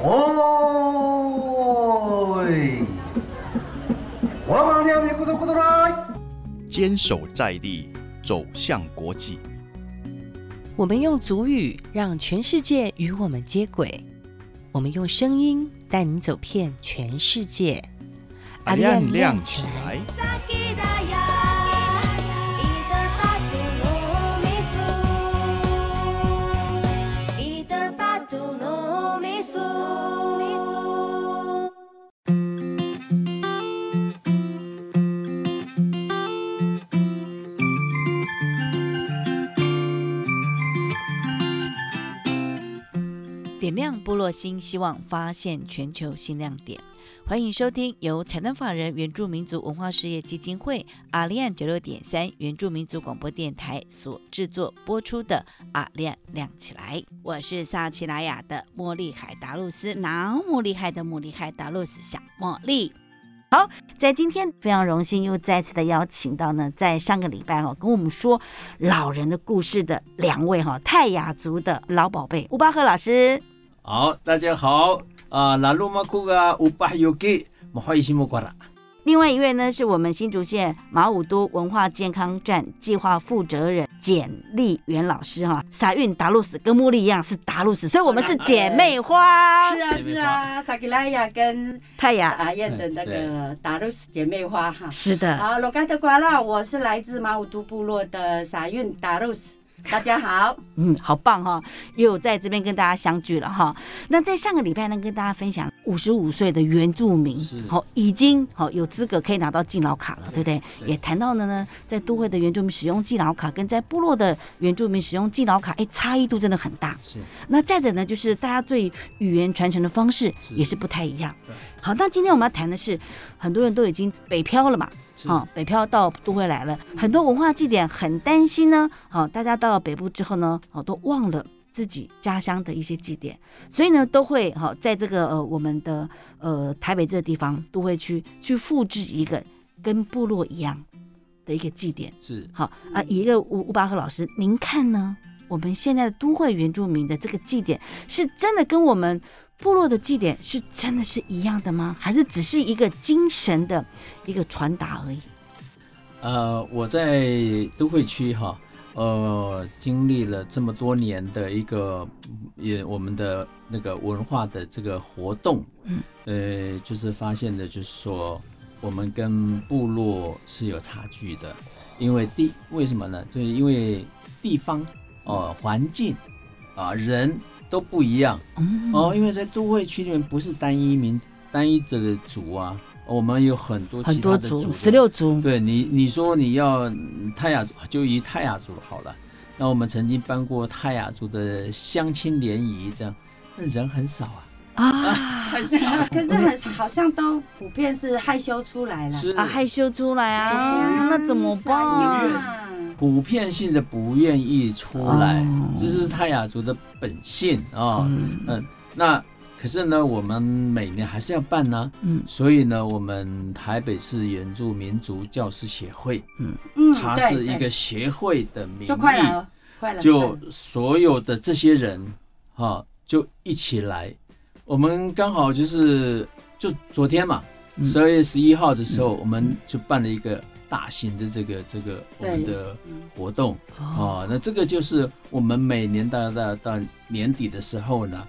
哦，我们两边咕嘟咕嘟来，坚守在地，走向国际。我们用足语让全世界与我们接轨，我们用声音带你走遍全世界。阿亮亮起来！新希望，发现全球新亮点。欢迎收听由财团法人原住民族文化事业基金会阿利安九六点三原住民族广播电台所制作播出的《阿亮亮起来》。我是萨奇莱雅的茉莉海达露斯，那么厉害的茉莉海达露斯小茉莉。好，在今天非常荣幸又再次的邀请到呢，在上个礼拜哈跟我们说老人的故事的两位哈泰雅族的老宝贝乌巴赫老师。好，大家好。啊，那鲁马库个五百有给，莫欢喜莫过啦。另外一位呢，是我们新竹县马武都文化健康站计划负责人简丽媛老师哈。撒韵达露斯跟茉莉一样是达露斯，所以我们是姐妹花。是啊是啊，萨吉拉雅跟泰雅阿燕的那个达露斯姐妹花哈。是的。好，罗嘎特瓜拉，我是来自马武都部落的撒韵达露斯。大家好，嗯，好棒哈，又在这边跟大家相聚了哈。那在上个礼拜呢，跟大家分享五十五岁的原住民，好，已经好有资格可以拿到敬老卡了，对不对？也谈到了呢，在都会的原住民使用敬老卡，跟在部落的原住民使用敬老卡，哎，差异度真的很大。是。那再者呢，就是大家对语言传承的方式也是不太一样。好，那今天我们要谈的是，很多人都已经北漂了嘛。好，北漂到都会来了，很多文化祭典很担心呢。好，大家到了北部之后呢，好都忘了自己家乡的一些祭典，所以呢，都会好在这个呃我们的呃台北这个地方都会去去复制一个跟部落一样的一个祭典。是好啊，一个吴吴巴赫老师，您看呢？我们现在的都会原住民的这个祭典，是真的跟我们？部落的祭典是真的是一样的吗？还是只是一个精神的一个传达而已？呃，我在都会区哈，呃，经历了这么多年的一个也我们的那个文化的这个活动，嗯，呃，就是发现的，就是说我们跟部落是有差距的，因为地为什么呢？就是因为地方哦，环境啊，人。都不一样哦，因为在都会区里面不是单一民单一者的族啊，我们有很多很多的族，十六族。对你，你说你要泰雅族，就以泰雅族好了。那我们曾经办过泰雅族的相亲联谊，这样那人很少啊啊，太少。可是很好像都普遍是害羞出来了啊，害羞出来啊，那怎么办？普遍性的不愿意出来，这是泰雅族的本性啊。嗯，那可是呢，我们每年还是要办呢。嗯，所以呢，我们台北市原住民族教师协会，嗯嗯，它是一个协会的名义，就快了，快了，就所有的这些人哈，就一起来。我们刚好就是就昨天嘛，十二月十一号的时候，我们就办了一个。大型的这个这个我们的活动啊，那这个就是我们每年到到到年底的时候呢，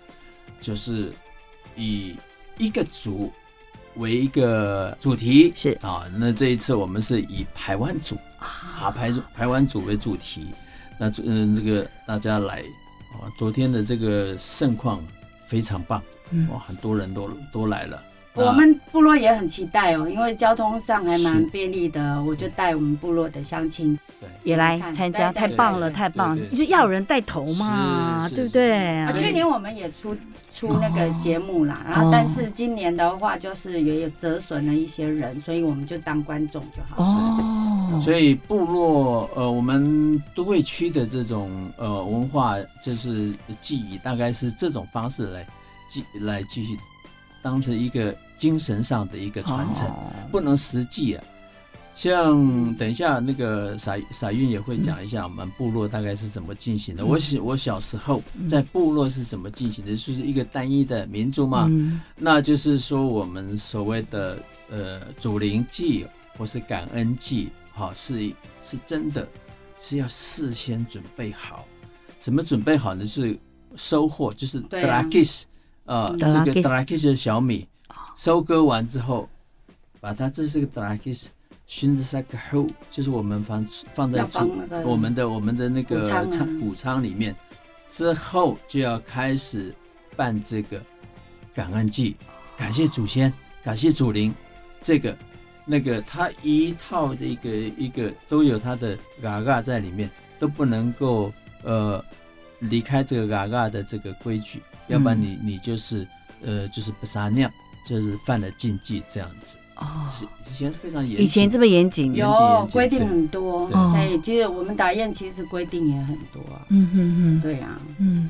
就是以一个组为一个主题是。啊，那这一次我们是以台湾组啊。排排湾组为主题，那嗯这个大家来啊，昨天的这个盛况非常棒，哇，很多人都都来了。我们部落也很期待哦，因为交通上还蛮便利的，我就带我们部落的乡亲也来参加，太棒了，太棒！你就要有人带头嘛，对不对？去年我们也出出那个节目啦，然后但是今年的话就是也有折损了一些人，所以我们就当观众就好。哦，所以部落呃，我们都会区的这种呃文化就是记忆，大概是这种方式来继来继续当成一个。精神上的一个传承，不能实际啊，像等一下那个傻傻运也会讲一下我们部落大概是怎么进行的。我小我小时候在部落是怎么进行的，就是一个单一的民族嘛，嗯那就是说我们所谓的呃祖灵祭或是感恩祭，哈、是是真的是要事先准备好。怎么准备好呢？是收获，就是呃，这个 Drakis drakis 的小米，收割完之后，把它这是个 drakis。熏的三个后，就是我们放放在要储我们的我们的那个仓谷仓里面，之后就要开始办这个感恩祭，感谢祖先，感谢祖灵，这个那个它一套的一个一个都有它的嘎嘎在里面，都不能够呃离开这个嘎嘎的这个规矩，要不然你你就是呃就是不撒尿，就是犯了禁忌这样子。哦，是以前是非常严谨，以前这么严谨，严谨有规定很多，对对，其实我们打雁其实规定也很多啊，嗯哼哼，对呀，嗯，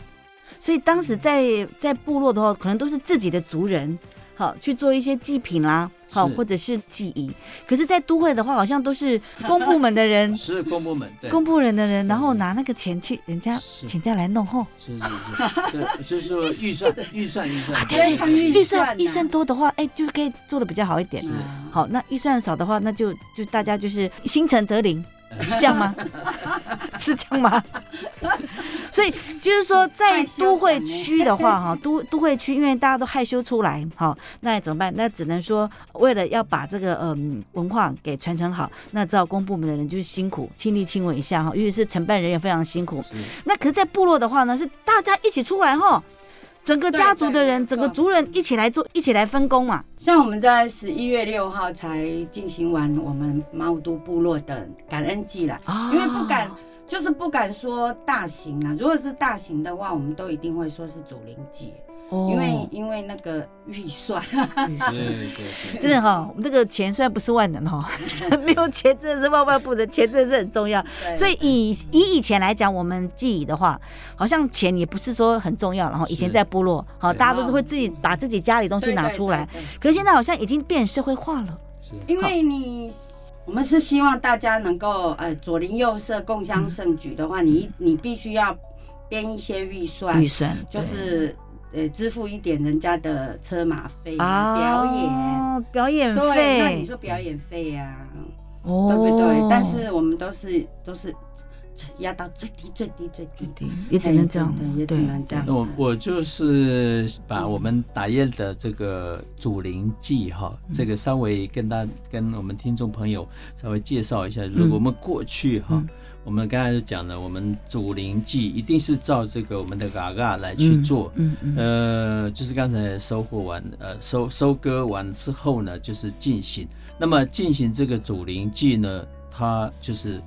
所以当时在在部落的话，可能都是自己的族人，好去做一些祭品啦，好或者是祭仪。可是，在都会的话，好像都是公部门的人，是公部门对，公部门的人，然后拿那个钱去人家请假来弄后。是是是，就是说预算 预算预算，对预预算预算多的话，哎，就是可以做的比较好一点。好，那预算少的话，那就就大家就是心诚则灵，是这样吗？是这样吗？所以就是说，在都会区的话，哈，都都会区，因为大家都害羞出来，哈，那怎么办？那只能说，为了要把这个嗯文化给传承好，那知道公部门的人就是辛苦，亲力亲为一下哈，尤其是承办人员非常辛苦。那可是，在部落的话呢，是大家一起出来哈，整个家族的人，整个族人一起来做，一起来分工嘛。像我们在十一月六号才进行完我们猫都部落的感恩祭啦，啊因为不敢，就是不敢说大型啊。如果是大型的话，我们都一定会说是祖灵节，哦因为因为那个预算，对对对，真的哈，我们这个钱虽然不是万能哈，没有钱真的是万万不能，钱真的是很重要。所以以以以前来讲，我们记忆的话，好像钱也不是说很重要，然后以前在部落，好，大家都是会自己把自己家里东西拿出来。，可是现在好像已经变社会化了，因为你。我们是希望大家能够呃左邻右舍共襄盛举的话，你你必须要编一些预算预，算就是呃支付一点人家的车马费啊、表演。哦表演费对，那你，说表演费呀、哦对不对？但是我们都是都是压到最低最低最低，对也只能这样也只能这样那我。我就是把我们打叶的这个祖灵祭哈，这个稍微跟大跟我们听众朋友稍微介绍一下，就是嗯我们过去哈嗯，我们刚才就讲了，我们祖灵祭一定是照这个我们的嘎嘎来去做。嗯嗯呃，就是刚才收获完，呃，收收割完之后呢，就是进行。那么进行这个祖灵祭呢，它就是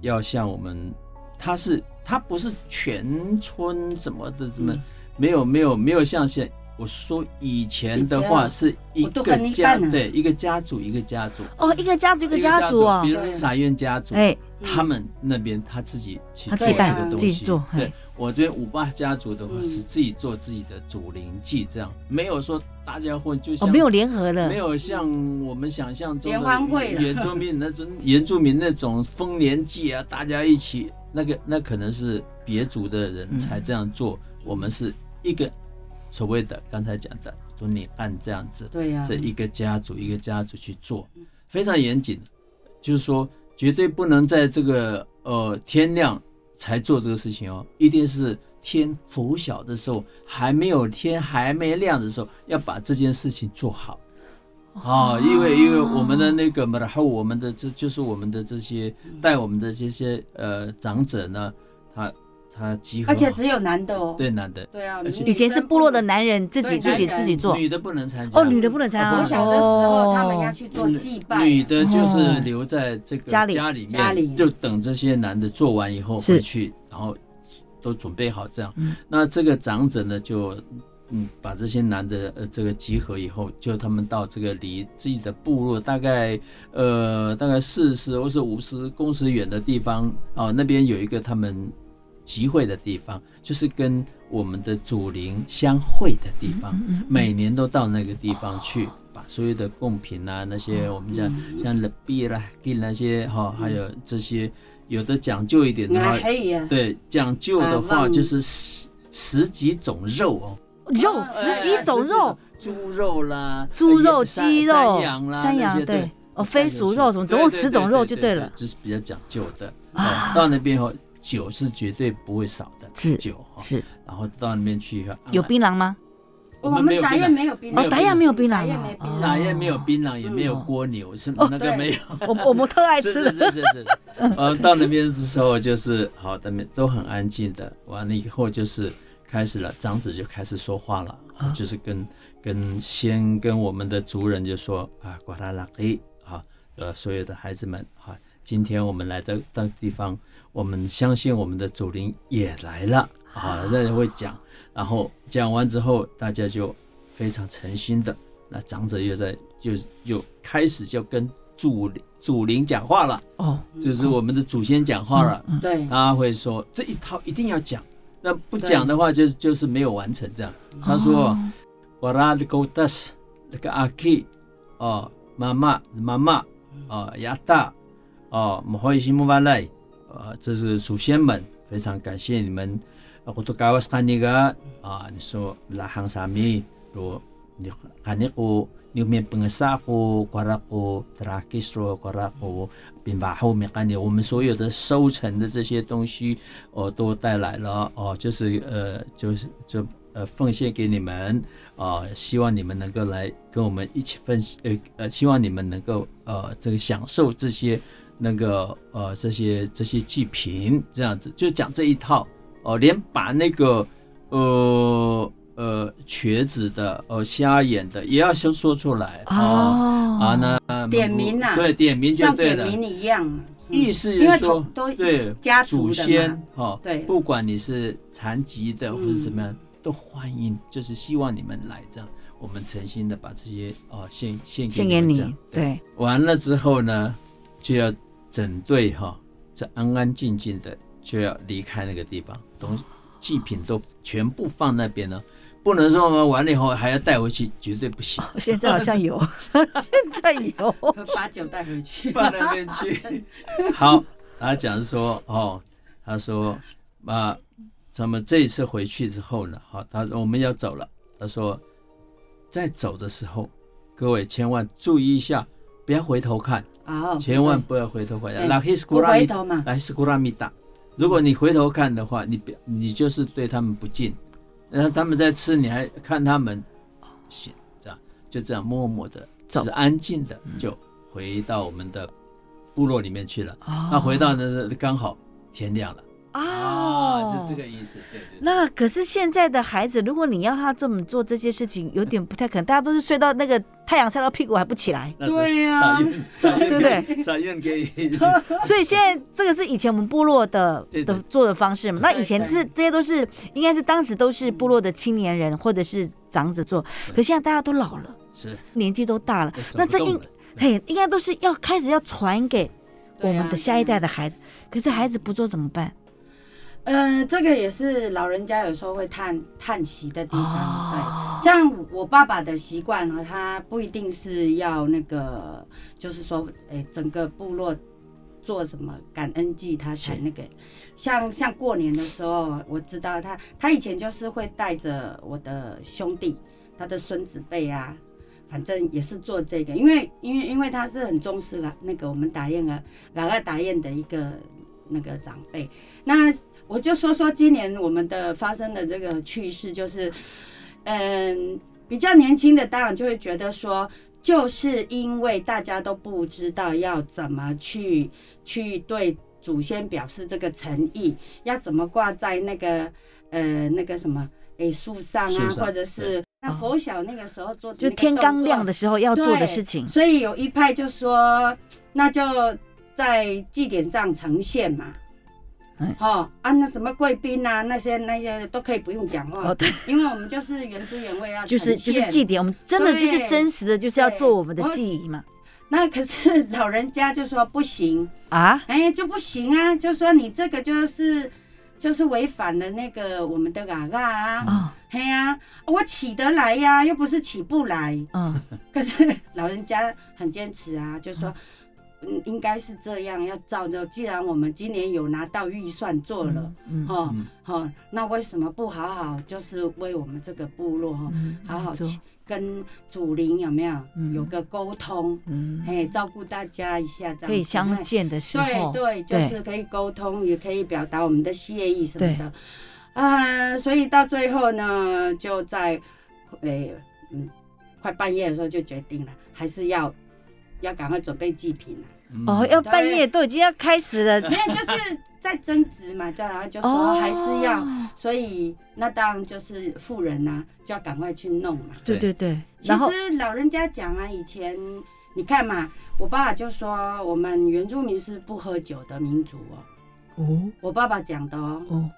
要像我们，他是他不是全村怎么的怎么、嗯。没有没有没有像现我说以前的话是一个家对一个家族一个家族。哦，一个家族一个一家族哦比，如说傻院家族，哎，他们那边他自己去做这个东西。对我这边五八家族的话嗯。是自己做自己的祖灵祭，这样没有说大家混，就像哦没有联合的，没有像我们想象中联的欢会原住民那种原住民那种丰年祭啊，大家一起那个那可能是别族的人才这样做，我们是一个所谓的刚才讲的敦礼案这样子，对呀、是一个家族一个家族去做，非常严谨，就是说绝对不能在这个呃天亮才做这个事情哦，一定是天拂晓的时候，还没有天还没亮的时候，要把这件事情做好。哦，因为因为我们的那个嘛，然后我们的这就是我们的这些带我们的这些呃长者呢，他他集合，而且只有男的哦。对男的，对啊，而且以前是部落的男人自己自己自己做，女的不能参加，哦，女的不能参加。我小的时候，他们要去做祭拜，女的就是留在这个家里家里。面，就等这些男的做完以后是。回去，然后都准备好这样。嗯。那这个长者呢，就嗯把这些男的呃这个集合以后，就他们到这个离自己的部落大概呃大概四十或是五十公尺远的地方啊，那边有一个他们集会的地方，就是跟我们的祖灵相会的地方。嗯每年都到那个地方去把所有的贡品啊，那些我们讲像勒币啦、给那些哈，还有这些有的讲究一点的话对讲究的啊话就是十十几种肉哦，肉哎十几种肉，，猪肉啦，猪肉、鸡肉、山羊啦，山羊对，哦，飞鼠肉什么，总共十种肉就对了。这是比较讲究的。哦到那边后，酒是绝对不会少的，是酒哈。是然后到那边去哈，有槟榔吗？我们打槟榔雁没有槟榔，哦，达亚没有槟榔打雁啊没槟榔哪也没有槟榔，也没有蜗牛，是那个没有。我我们特爱吃的 是是是是，呃，到那边的时候就是好，那边都很安静的。完了以后就是开始了，长子就开始说话了，啊就是跟跟先跟我们的族人就说啊，瓜拉拉黑啊，呃，所有的孩子们啊，今天我们来这到地方，我们相信我们的祖灵也来了。啊，这会讲，然后讲完之后，大家就非常诚心的，那长者又在就又开始就跟祖祖灵讲话了。哦，就是我们的祖先讲话了，对，他会说这一套一定要讲，那不讲的话就就是没有完成这样。他说：“我拉的狗达斯那个阿 K 哦，妈妈妈妈哦，亚大哦，母会西木瓦来，呃，这是祖先们，非常感谢你们。我都告诉看那个啊，你说拉行沙米，如你看那个。你们本萨库、瓜拉库、德拉基斯罗、瓜拉库、并把后面看你我们所有的收成的这些东西，哦，都带来了哦，就是呃，就是就呃，奉献给你们啊、希望你们能够来跟我们一起分呃呃，希望你们能够呃这个享受这些那个呃这些这些祭品，这样子就讲这一套。哦，连把那个呃。呃，瘸子的、呃，瞎眼的，也要先说出来。哦。哦啊，那点名啊。对，点名就对了。点名一样，嗯。意思因为是说对祖家族的先嘛，哦，对。不管你是残疾的或者怎么样，嗯都欢迎，就是希望你们来这样，我们诚心的把这些哦献献献给你给你对，完了之后呢，就要整队哈，这安安静静的就要离开那个地方，东西祭品都全部放那边了，不能说我们完了以后还要带回去，绝对不行。现在好像有，现在有，把酒带回去，放那边去。好，他讲说哦，他说啊，咱们这一次回去之后呢，好，他我们要走了。他说，在走的时候，各位千万注意一下，不要回头看，哦，千万不要回头看。对拉希斯不古拉米，回头嘛，拉希斯古拉米达。如果你回头看的话，你别你就是对他们不敬。然后他们在吃，你还看他们，行，这样就这样默默的，走只是安静的就回到我们的部落里面去了。哦那回到那是刚好天亮了哦，是这个意思，对对对。那可是现在的孩子，如果你要他这么做这些事情，有点不太可能。大家都是睡到那个太阳晒到屁股还不起来，对呀。对不对？所以现在这个是以前我们部落的的做的方式嘛。那以前这这些都是应该是当时都是部落的青年人或者是长者做，可现在大家都老了，是。年纪都大了，走那这应嘿应该都是要开始要传给我们的下一代的孩子。可是孩子不做怎么办？呃，这个也是老人家有时候会叹叹息的地方。哦对，像我爸爸的习惯呢，他不一定是要那个，就是说，哎、整个部落做什么感恩祭，他才那个。像像过年的时候，我知道他，他以前就是会带着我的兄弟，他的孙子辈啊。反正也是做这个，因为因为因为他是很重视了那个我们打雁啊，老二打雁的一个那个长辈，那我就说说今年我们的发生的这个趣事，就是，嗯，比较年轻的当然就会觉得说，就是因为大家都不知道要怎么去去对祖先表示这个诚意，要怎么挂在那个呃那个什么诶树上啊，或者是那佛小那个时候做就天刚亮的时候要做的事情。所以有一派就说，那就在祭典上呈现嘛。哎。哦啊，那什么贵宾啊，那些那些都可以不用讲话，哦，对，因为我们就是原汁原味要就是就是祭典，我们真的就是真实的，就是要做我们的我记忆嘛。那可是老人家就说不行，啊，哎就不行啊，就说你这个就是就是违反了那个我们的嘎嘎啊，哦，嘿呀、我起得来呀、又不是起不来。嗯，可是老人家很坚持啊，就说。嗯，应该是这样，要照着。既然我们今年有拿到预算做了，嗯，哈、嗯哈、那为什么不好好就是为我们这个部落哈，嗯好好去跟祖灵有没有、嗯有个沟通？嗯，哎，照顾大家一下，这样可以相见的时候，对对，就是可以沟通，也可以表达我们的谢意什么的。啊、所以到最后呢，就在诶嗯快半夜的时候就决定了，还是要要赶快准备祭品哦，要半夜都已经要开始了，没有，就是在争执嘛，这样然后就说哦，还是要，所以那当然就是富人呐、就要赶快去弄嘛。对对对，其实老人家讲啊，以前你看嘛，我爸爸就说我们原住民是不喝酒的民族哦，哦。我爸爸讲的哦。哦，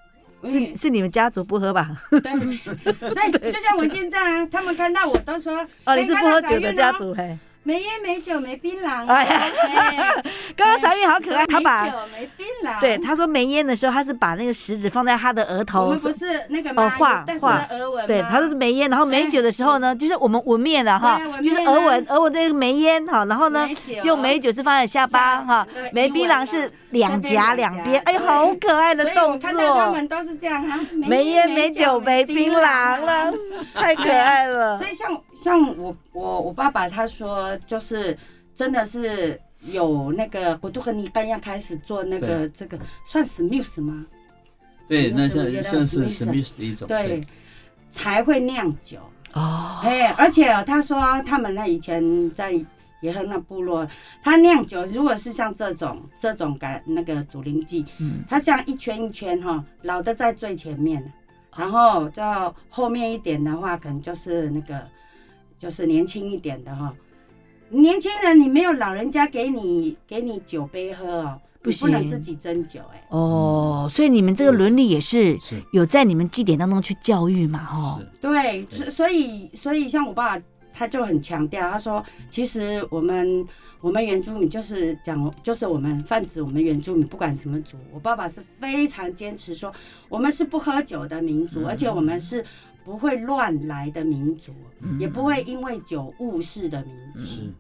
是是你们家族不喝吧？对。对，就像我现在啊，他们看到我都说，哦，你是不喝酒的家族，族嘿。没烟没酒没槟榔。哎呀哎刚刚彩云好可爱，他把没酒没槟榔。对他说没烟的时候，他是把那个食指放在他的额我头们，不是那个吗？哦画画额纹对，他说是没烟，然后没酒的时候呢，就是我们纹面的哈，就是额纹，额纹这个没烟哈，然后呢用美酒是放在下巴哈对，没槟榔是两颊两边，哎呦，好可爱的动看到他作，们都是这样哈，没烟没酒没槟榔了，太可爱了所。以像像我我我爸爸他说，就是真的是有那个我都和你半要开始做那个这个算 smooth 吗？对，那像我觉得像是 Smith Smith 的一种，对，才会酿酒。哦，哎，而且他说他们那以前在野亨那部落，他酿酒如果是像这种这种感那个祖灵祭，嗯，它像一圈一圈哈，老的在最前面，然后到后面一点的话，可能就是那个就是年轻一点的哈。年轻人，你没有老人家给你给你酒杯喝哦，不你不能自己斟酒哎。哦，所以你们这个伦理也是是。有在你们祭典当中去教育嘛，哈，是，对，所所以所以像我爸爸他就很强调，他说其实我们我们原住民就是讲，就是我们泛指我们原住民不管什么族，我爸爸是非常坚持说我们是不喝酒的民族，而且我们是不会乱来的民族，也不会因为酒误事的民族。是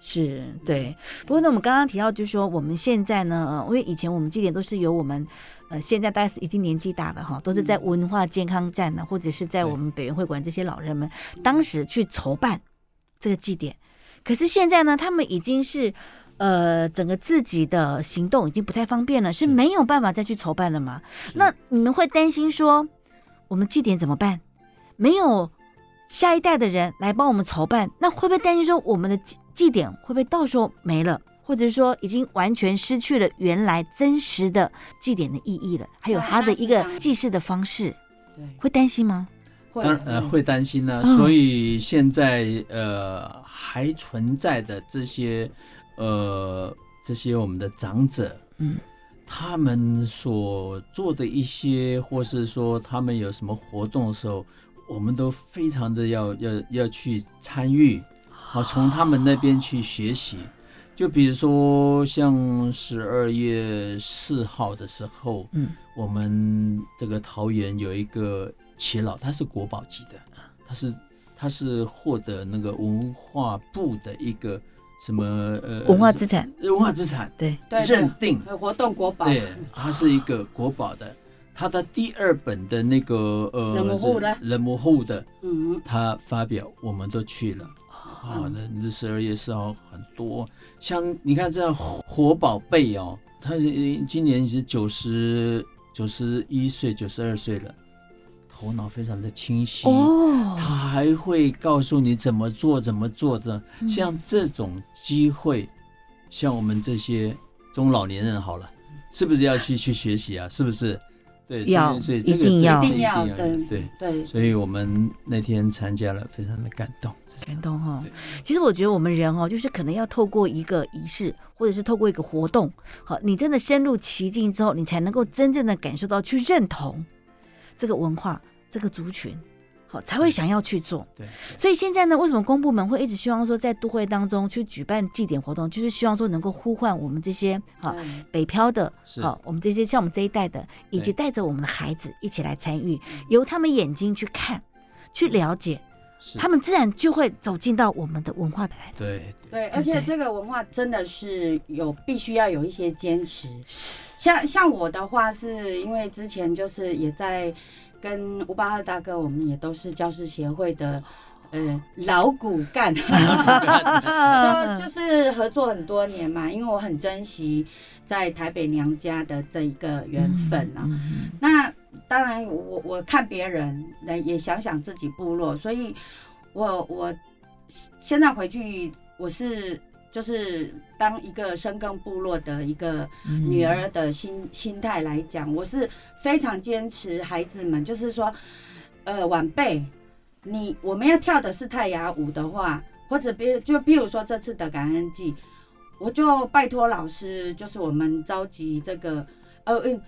是对。不过呢，我们刚刚提到，就是说我们现在呢，呃，因为以前我们祭典都是由我们，呃，现在大家是已经年纪大了哈，都是在文化健康站呢，或者是在我们北园会馆这些老人们当时去筹办这个祭典。可是现在呢，他们已经是。呃，整个自己的行动已经不太方便了，是没有办法再去筹办了吗？那你们会担心说，我们祭典怎么办？没有下一代的人来帮我们筹办，那会不会担心说我们的祭祭典会不会到时候没了，或者是说已经完全失去了原来真实的祭典的意义了？还有他的一个祭祀的方式，对，会担心吗？会当然呃会担心呢、嗯所以现在呃还存在的这些呃这些我们的长者，嗯，他们所做的一些，或是说他们有什么活动的时候，我们都非常的要要要去参与，好从他们那边去学习。就比如说像十二月四号的时候，嗯，我们这个桃园有一个耆老，他是国宝级的，他是他是获得那个文化部的一个什么呃文化资产，文化资产对，对认定，对活动国宝，对，它是一个国宝的。他的第二本的那个呃人模糊的嗯，他发表，我们都去了。啊，那那十二月四号很多，像你看这样活宝贝哦，他是今年是九十九十一岁、九十二岁了，头脑非常的清晰。哦，他还会告诉你怎么做，怎么做的。嗯像这种机会，像我们这些中老年人好了，是不是要去去学习啊？是不是？对，所以要所以这个一定要这个一定要这个对对，对，所以我们那天参加了，非常的感动。感动哈对。其实我觉得我们人哦，就是可能要透过一个仪式，或者是透过一个活动，好，你真的深入其境之后，你才能够真正的感受到去认同这个文化、这个族群，好才会想要去做。对，所以现在呢，为什么公部门会一直希望说在都会当中去举办祭典活动，就是希望说能够呼唤我们这些好北漂的，是。好，我们这些像我们这一代的，以及带着我们的孩子一起来参与，由他们眼睛去看、去了解，他们自然就会走进到我们的文化的来。对对而且这个文化真的是有必须要有一些坚持。像像我的话，是因为之前就是也在跟吴巴赫大哥，我们也都是教师协会的。呃，老骨干，就就是合作很多年嘛，因为我很珍惜在台北娘家的这一个缘分啊。嗯那当然我，我看别人，那也想想自己部落，所以我我现在回去，我是就是当一个深耕部落的一个嗯。女儿的心心态来讲，我是非常坚持孩子们，就是说，呃，晚辈，你我们要跳的是泰雅舞的话，或者比就比如说这次的感恩季，我就拜托老师，就是我们召集这个，呃，嗯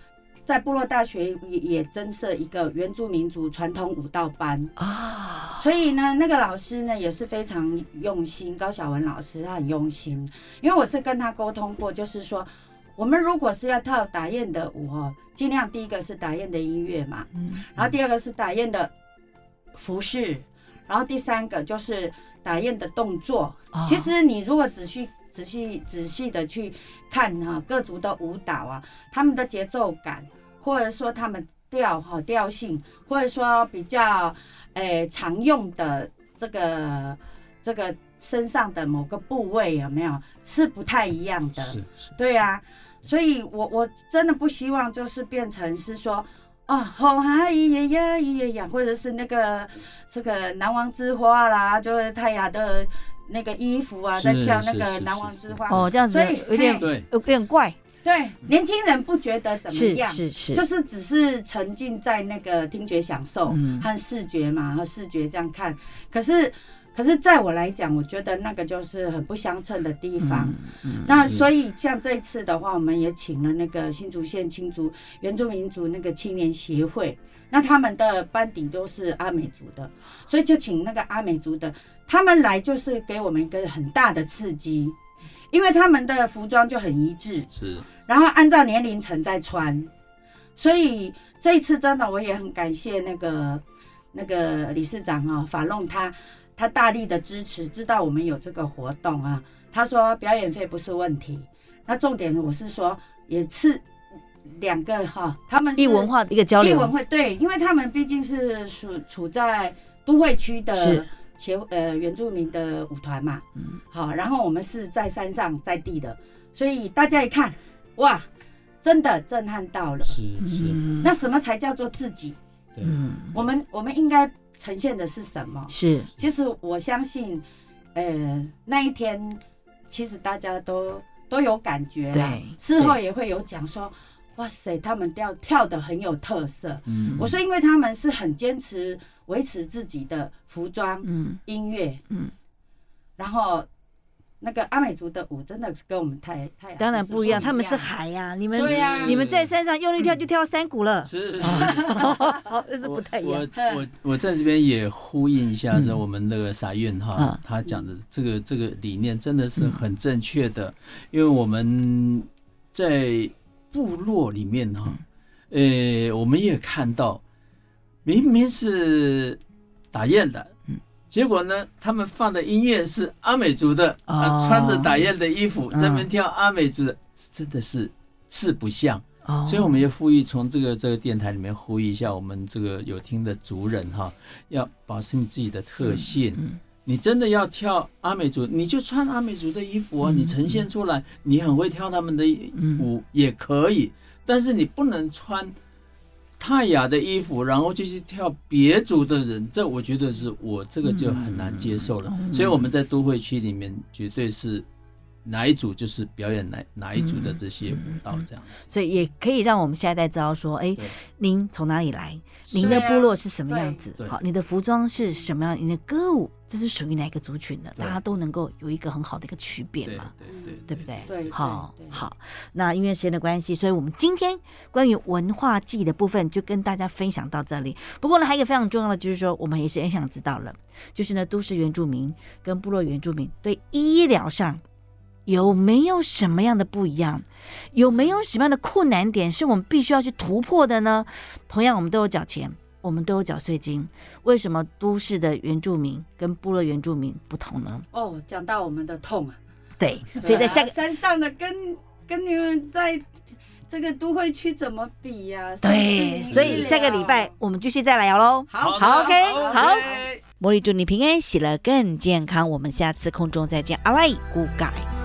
在部落大学也也增设一个原住民族传统舞蹈班，啊，所以呢，那个老师呢也是非常用心，高小文老师他很用心，因为我是跟他沟通过，就是说，我们如果是要跳打燕的舞哦，尽量第一个是打燕的音乐嘛，嗯然后第二个是打燕的服饰，然后第三个就是打燕的动作。哦其实你如果仔细、仔细、仔细的去看哈、各族的舞蹈啊，他们的节奏感，或者说他们调哈调性，或者说比较诶、常用的这个这个身上的某个部位有没有是不太一样的？是是对呀、所以我我真的不希望就是变成是说。哦，吼哈咿耶呀咿耶呀，或者是那个这个南王之花啦，就是泰雅的那个衣服啊，在跳那个南王之花。哦，这样子所以有点有点怪，对年轻人不觉得怎么样，是是，就是只是沉浸在那个听觉享受嗯。和视觉嘛，和视觉这样看。可是，可是在我来讲，我觉得那个就是很不相称的地方。嗯。那所以像这次的话，我们也请了那个新竹县青竹原住民族那个青年协会，那他们的班底都是阿美族的，所以就请那个阿美族的他们来，就是给我们一个很大的刺激，因为他们的服装就很一致，是。然后按照年龄层在穿，所以这一次真的我也很感谢那个那个理事长啊，法弄他他大力的支持，知道我们有这个活动啊，他说表演费不是问题，那重点我是说也是两个哈，他们是异文化的一个交艺流，文会对，因为他们毕竟是处处在都会区的是协呃原住民的舞团嘛，嗯。好，然后我们是在山上在地的，所以大家一看，哇，真的震撼到了。是是，嗯。那什么才叫做自己？对，嗯我们我们应该呈现的是什么？是。其实我相信，呃，那一天其实大家都都有感觉啦。对，事后也会有讲说，哇塞，他们跳跳的很有特色。嗯我说，因为他们是很坚持维持自己的服装、嗯音乐，嗯，然后那个阿美族的舞真的是跟我们太太当然不一样，他们是海，海呀，你们对呀你们在山上用力跳就跳山谷了，是是是。好，这是不太一样。我我我在这边也呼应一下，嗯是我们那个傻运哈啊，他讲的这个这个理念真的是很正确的，因为我们在部落里面哈，呃，我们也看到，明明是打雁的嗯。结果呢？他们放的音乐是阿美族的，啊，哦穿着打雁的衣服嗯在那跳阿美族的，真的是四不像。哦所以我们也呼吁从这个这个电台里面呼吁一下我们这个有听的族人哈，要保持你自己的特性。嗯你真的要跳阿美族，你就穿阿美族的衣服啊，嗯你呈现出来，你很会跳他们的嗯舞也可以，但是你不能穿泰雅的衣服，然后就去跳别族的人，这我觉得是我这个就很难接受了。嗯。所以我们在都会区里面绝对是哪一组就是表演哪哪一组的这些舞蹈这样子。所以也可以让我们下一代知道说，哎对，您从哪里来？您的部落是什么样子？好，你的服装是什么样？你的歌舞这是属于哪一个族群的？大家都能够有一个很好的一个区别嘛。对对对不对？对好对对好。那因为时间的关系，所以我们今天关于文化祭的部分就跟大家分享到这里。不过呢，还有一个非常重要的，就是说我们也是很想知道了，就是呢，都市原住民跟部落原住民对医疗上有没有什么样的不一样？有没有什么样的困难点是我们必须要去突破的呢？同样，我们都有缴钱。我们都有缴税金，为什么都市的原住民跟部落原住民不同呢？哦，讲到我们的痛啊，对，所以在下个啊山上的跟跟你们在这个都会区怎么比呀、对，所以下个礼拜我们继续再来聊喽。好好，OK，好茉莉祝你平安，喜乐更健康。我们下次空中再见，阿赖古改。